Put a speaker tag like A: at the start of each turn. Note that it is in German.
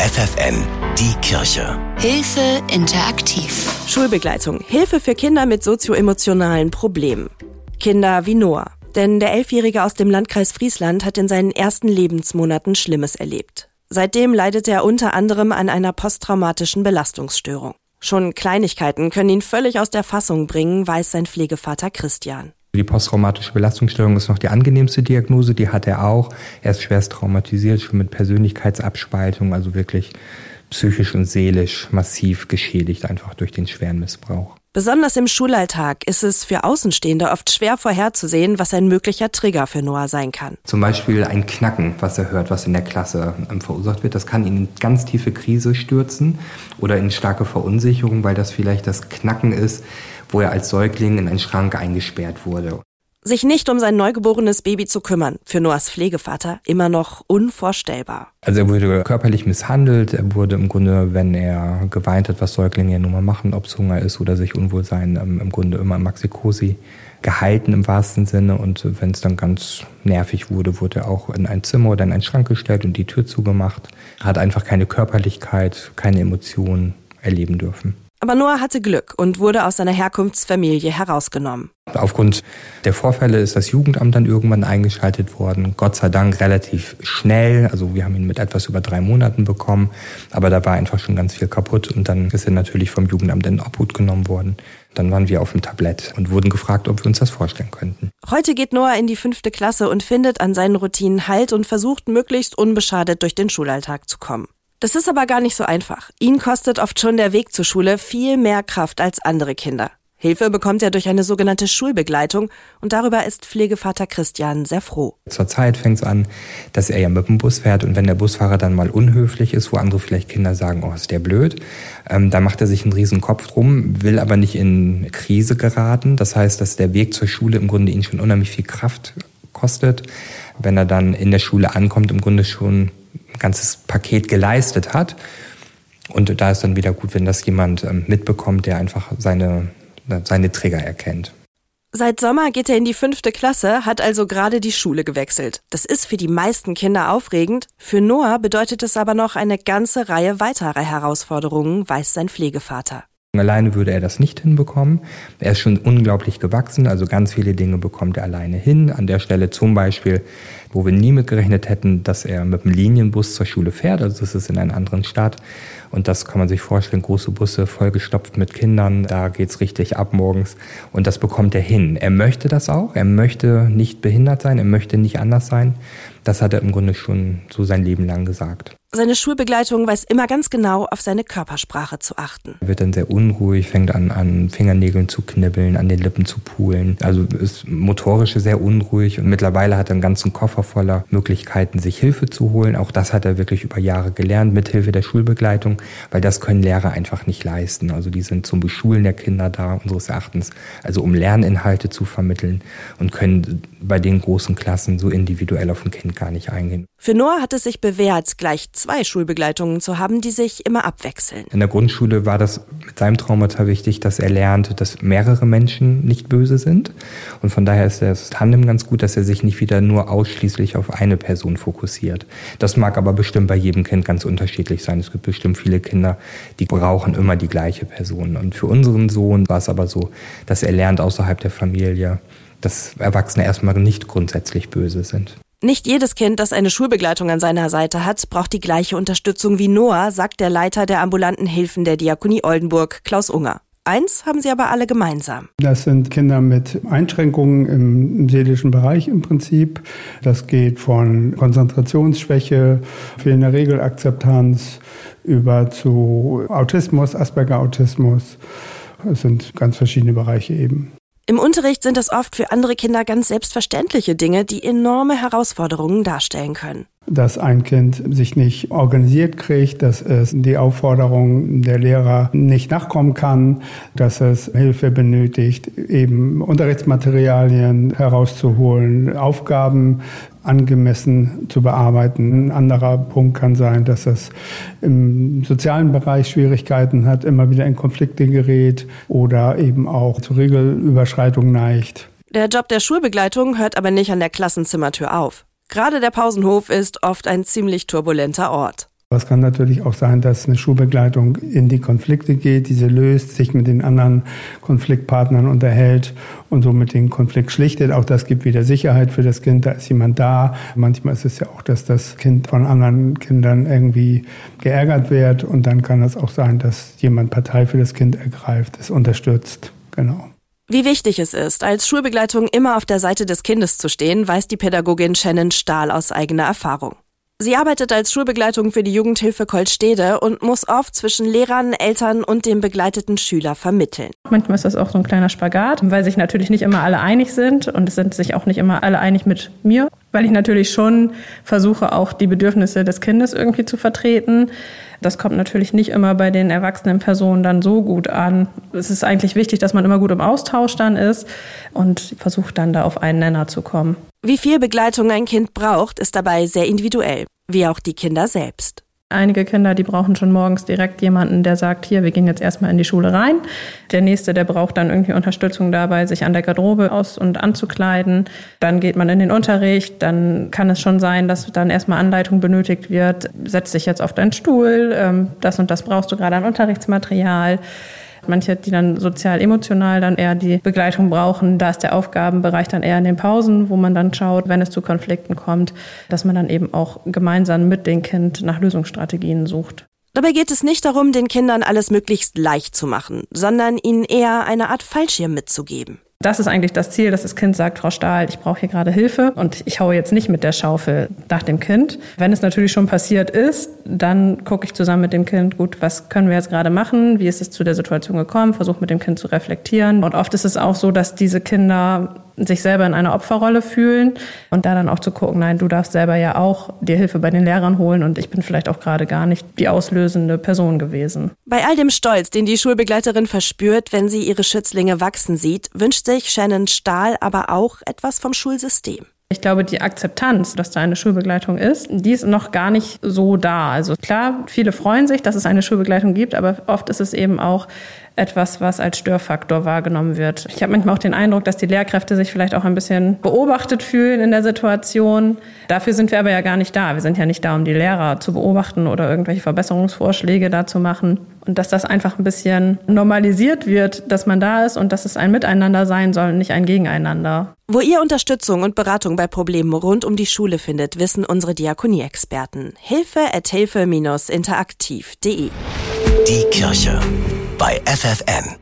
A: FFN, die Kirche.
B: Hilfe interaktiv.
C: Schulbegleitung. Hilfe für Kinder mit sozioemotionalen Problemen. Kinder wie Noah. Denn der Elfjährige aus dem Landkreis Friesland hat in seinen ersten Lebensmonaten Schlimmes erlebt. Seitdem leidet er unter anderem an einer posttraumatischen Belastungsstörung. Schon Kleinigkeiten können ihn völlig aus der Fassung bringen, weiß sein Pflegevater Christian.
D: Die posttraumatische Belastungsstörung ist noch die angenehmste Diagnose, die hat er auch. Er ist schwerst traumatisiert, schon mit Persönlichkeitsabspaltung, also wirklich psychisch und seelisch massiv geschädigt, einfach durch den schweren Missbrauch.
C: Besonders im Schulalltag ist es für Außenstehende oft schwer vorherzusehen, was ein möglicher Trigger für Noah sein kann.
D: Zum Beispiel ein Knacken, was er hört, was in der Klasse ähm, verursacht wird. Das kann ihn in ganz tiefe Krise stürzen oder in starke Verunsicherung, weil das vielleicht das Knacken ist, wo er als Säugling in einen Schrank eingesperrt wurde.
C: Sich nicht um sein neugeborenes Baby zu kümmern, für Noahs Pflegevater immer noch unvorstellbar.
D: Also er wurde körperlich misshandelt, er wurde im Grunde, wenn er geweint hat, was Säuglinge ja nun mal machen, ob es Hunger ist oder sich unwohl sein, ähm, im Grunde immer im Maxikosi gehalten im wahrsten Sinne. Und wenn es dann ganz nervig wurde, wurde er auch in ein Zimmer oder in einen Schrank gestellt und die Tür zugemacht. Hat einfach keine Körperlichkeit, keine Emotionen erleben dürfen.
C: Aber Noah hatte Glück und wurde aus seiner Herkunftsfamilie herausgenommen.
D: Aufgrund der Vorfälle ist das Jugendamt dann irgendwann eingeschaltet worden. Gott sei Dank relativ schnell. Also wir haben ihn mit etwas über drei Monaten bekommen. Aber da war einfach schon ganz viel kaputt. Und dann ist er natürlich vom Jugendamt in Obhut genommen worden. Dann waren wir auf dem Tablett und wurden gefragt, ob wir uns das vorstellen könnten.
C: Heute geht Noah in die fünfte Klasse und findet an seinen Routinen Halt und versucht möglichst unbeschadet durch den Schulalltag zu kommen. Das ist aber gar nicht so einfach. Ihn kostet oft schon der Weg zur Schule viel mehr Kraft als andere Kinder. Hilfe bekommt er durch eine sogenannte Schulbegleitung und darüber ist Pflegevater Christian sehr froh.
D: Zurzeit fängt es an, dass er ja mit dem Bus fährt und wenn der Busfahrer dann mal unhöflich ist, wo andere vielleicht Kinder sagen, oh, ist der blöd, ähm, da macht er sich einen riesen Kopf drum, will aber nicht in Krise geraten. Das heißt, dass der Weg zur Schule im Grunde ihn schon unheimlich viel Kraft kostet. Wenn er dann in der Schule ankommt, im Grunde schon ganzes Paket geleistet hat. Und da ist dann wieder gut, wenn das jemand ähm, mitbekommt, der einfach seine, seine Trigger erkennt.
C: Seit Sommer geht er in die fünfte Klasse, hat also gerade die Schule gewechselt. Das ist für die meisten Kinder aufregend. Für Noah bedeutet es aber noch eine ganze Reihe weiterer Herausforderungen, weiß sein Pflegevater.
D: Alleine würde er das nicht hinbekommen. Er ist schon unglaublich gewachsen, also ganz viele Dinge bekommt er alleine hin. An der Stelle zum Beispiel, wo wir nie mitgerechnet hätten, dass er mit dem Linienbus zur Schule fährt, also das ist in einer anderen Stadt. Und das kann man sich vorstellen, große Busse vollgestopft mit Kindern, da geht's richtig ab morgens. Und das bekommt er hin. Er möchte das auch, er möchte nicht behindert sein, er möchte nicht anders sein. Das hat er im Grunde schon so sein Leben lang gesagt.
C: Seine Schulbegleitung weiß immer ganz genau, auf seine Körpersprache zu achten.
D: Er wird dann sehr unruhig, fängt an, an Fingernägeln zu knibbeln, an den Lippen zu pulen. Also ist motorisch sehr unruhig und mittlerweile hat er einen ganzen Koffer voller Möglichkeiten, sich Hilfe zu holen. Auch das hat er wirklich über Jahre gelernt, mit Hilfe der Schulbegleitung, weil das können Lehrer einfach nicht leisten. Also die sind zum Beschulen der Kinder da, unseres Erachtens, also um Lerninhalte zu vermitteln und können bei den großen Klassen so individuell auf ein Kind gar nicht eingehen.
C: Für Noah hat es sich bewährt, gleich zwei Schulbegleitungen zu haben, die sich immer abwechseln.
D: In der Grundschule war das mit seinem Traumata wichtig, dass er lernt, dass mehrere Menschen nicht böse sind. Und von daher ist das Tandem ganz gut, dass er sich nicht wieder nur ausschließlich auf eine Person fokussiert. Das mag aber bestimmt bei jedem Kind ganz unterschiedlich sein. Es gibt bestimmt viele Kinder, die brauchen immer die gleiche Person. Und für unseren Sohn war es aber so, dass er lernt außerhalb der Familie, dass Erwachsene erstmal nicht grundsätzlich böse sind.
C: Nicht jedes Kind, das eine Schulbegleitung an seiner Seite hat, braucht die gleiche Unterstützung wie Noah, sagt der Leiter der ambulanten Hilfen der Diakonie Oldenburg, Klaus Unger. Eins haben sie aber alle gemeinsam.
E: Das sind Kinder mit Einschränkungen im, seelischen Bereich im Prinzip. Das geht von Konzentrationsschwäche, fehlender Regelakzeptanz über zu Autismus, Asperger-Autismus. Es sind ganz verschiedene Bereiche eben.
C: Im Unterricht sind es oft für andere Kinder ganz selbstverständliche Dinge, die enorme Herausforderungen darstellen können.
E: Dass ein Kind sich nicht organisiert kriegt, dass es die Aufforderungen der Lehrer nicht nachkommen kann, dass es Hilfe benötigt, eben Unterrichtsmaterialien herauszuholen, Aufgaben angemessen zu bearbeiten. Ein anderer Punkt kann sein, dass es im sozialen Bereich Schwierigkeiten hat, immer wieder in Konflikte gerät oder eben auch zu Regelüberschreitungen neigt.
C: Der Job der Schulbegleitung hört aber nicht an der Klassenzimmertür auf. Gerade der Pausenhof ist oft ein ziemlich turbulenter Ort.
E: Es kann natürlich auch sein, dass eine Schulbegleitung in die Konflikte geht, diese löst, sich mit den anderen Konfliktpartnern unterhält und somit den Konflikt schlichtet. Auch das gibt wieder Sicherheit für das Kind, da ist jemand da. Manchmal ist es ja auch, dass das Kind von anderen Kindern irgendwie geärgert wird und dann kann es auch sein, dass jemand Partei für das Kind ergreift, es unterstützt. Genau.
C: Wie wichtig es ist, als Schulbegleitung immer auf der Seite des Kindes zu stehen, weiß die Pädagogin Shannon Stahl aus eigener Erfahrung. Sie arbeitet als Schulbegleitung für die Jugendhilfe Kolstede und muss oft zwischen Lehrern, Eltern und dem begleiteten Schüler vermitteln.
F: Manchmal ist das auch so ein kleiner Spagat, weil sich natürlich nicht immer alle einig sind und es sind sich auch nicht immer alle einig mit mir, weil ich natürlich schon versuche, auch die Bedürfnisse des Kindes irgendwie zu vertreten. Das kommt natürlich nicht immer bei den erwachsenen Personen dann so gut an. Es ist eigentlich wichtig, dass man immer gut im Austausch dann ist und versucht dann da auf einen Nenner zu kommen.
C: Wie viel Begleitung ein Kind braucht, ist dabei sehr individuell, wie auch die Kinder selbst.
F: Einige Kinder, die brauchen schon morgens direkt jemanden, der sagt, hier, wir gehen jetzt erstmal in die Schule rein. Der nächste, der braucht dann irgendwie Unterstützung dabei, sich an der Garderobe aus- und anzukleiden. Dann geht man in den Unterricht. Dann kann es schon sein, dass dann erstmal Anleitung benötigt wird. Setz dich jetzt auf deinen Stuhl. Ähm, das und das brauchst du gerade an Unterrichtsmaterial. Manche, die dann sozial-emotional dann eher die Begleitung brauchen, da ist der Aufgabenbereich dann eher in den Pausen, wo man dann schaut, wenn es zu Konflikten kommt, dass man dann eben auch gemeinsam mit dem Kind nach Lösungsstrategien sucht.
C: Dabei geht es nicht darum, den Kindern alles möglichst leicht zu machen, sondern ihnen eher eine Art Fallschirm mitzugeben.
F: Das ist eigentlich das Ziel, dass das Kind sagt, Frau Stahl, ich brauche hier gerade Hilfe und ich haue jetzt nicht mit der Schaufel nach dem Kind. Wenn es natürlich schon passiert ist, dann gucke ich zusammen mit dem Kind, gut, was können wir jetzt gerade machen? Wie ist es zu der Situation gekommen? Versuche mit dem Kind zu reflektieren. Und oft ist es auch so, dass diese Kinder sich selber in einer Opferrolle fühlen und da dann auch zu gucken, nein, du darfst selber ja auch dir Hilfe bei den Lehrern holen und ich bin vielleicht auch gerade gar nicht die auslösende Person gewesen.
C: Bei all dem Stolz, den die Schulbegleiterin verspürt, wenn sie ihre Schützlinge wachsen sieht, wünscht sich Shannon Stahl aber auch etwas vom Schulsystem.
F: Ich glaube, die Akzeptanz, dass da eine Schulbegleitung ist, die ist noch gar nicht so da. Also klar, viele freuen sich, dass es eine Schulbegleitung gibt, aber oft ist es eben auch etwas, was als Störfaktor wahrgenommen wird. Ich habe manchmal auch den Eindruck, dass die Lehrkräfte sich vielleicht auch ein bisschen beobachtet fühlen in der Situation. Dafür sind wir aber ja gar nicht da. Wir sind ja nicht da, um die Lehrer zu beobachten oder irgendwelche Verbesserungsvorschläge da zu machen. Und dass das einfach ein bisschen normalisiert wird, dass man da ist und dass es ein Miteinander sein soll, nicht ein Gegeneinander.
C: Wo ihr Unterstützung und Beratung bei Problemen rund um die Schule findet, wissen unsere Diakonie-Experten. Hilfe at hilfe-interaktiv.de
A: Die Kirche bei FFN.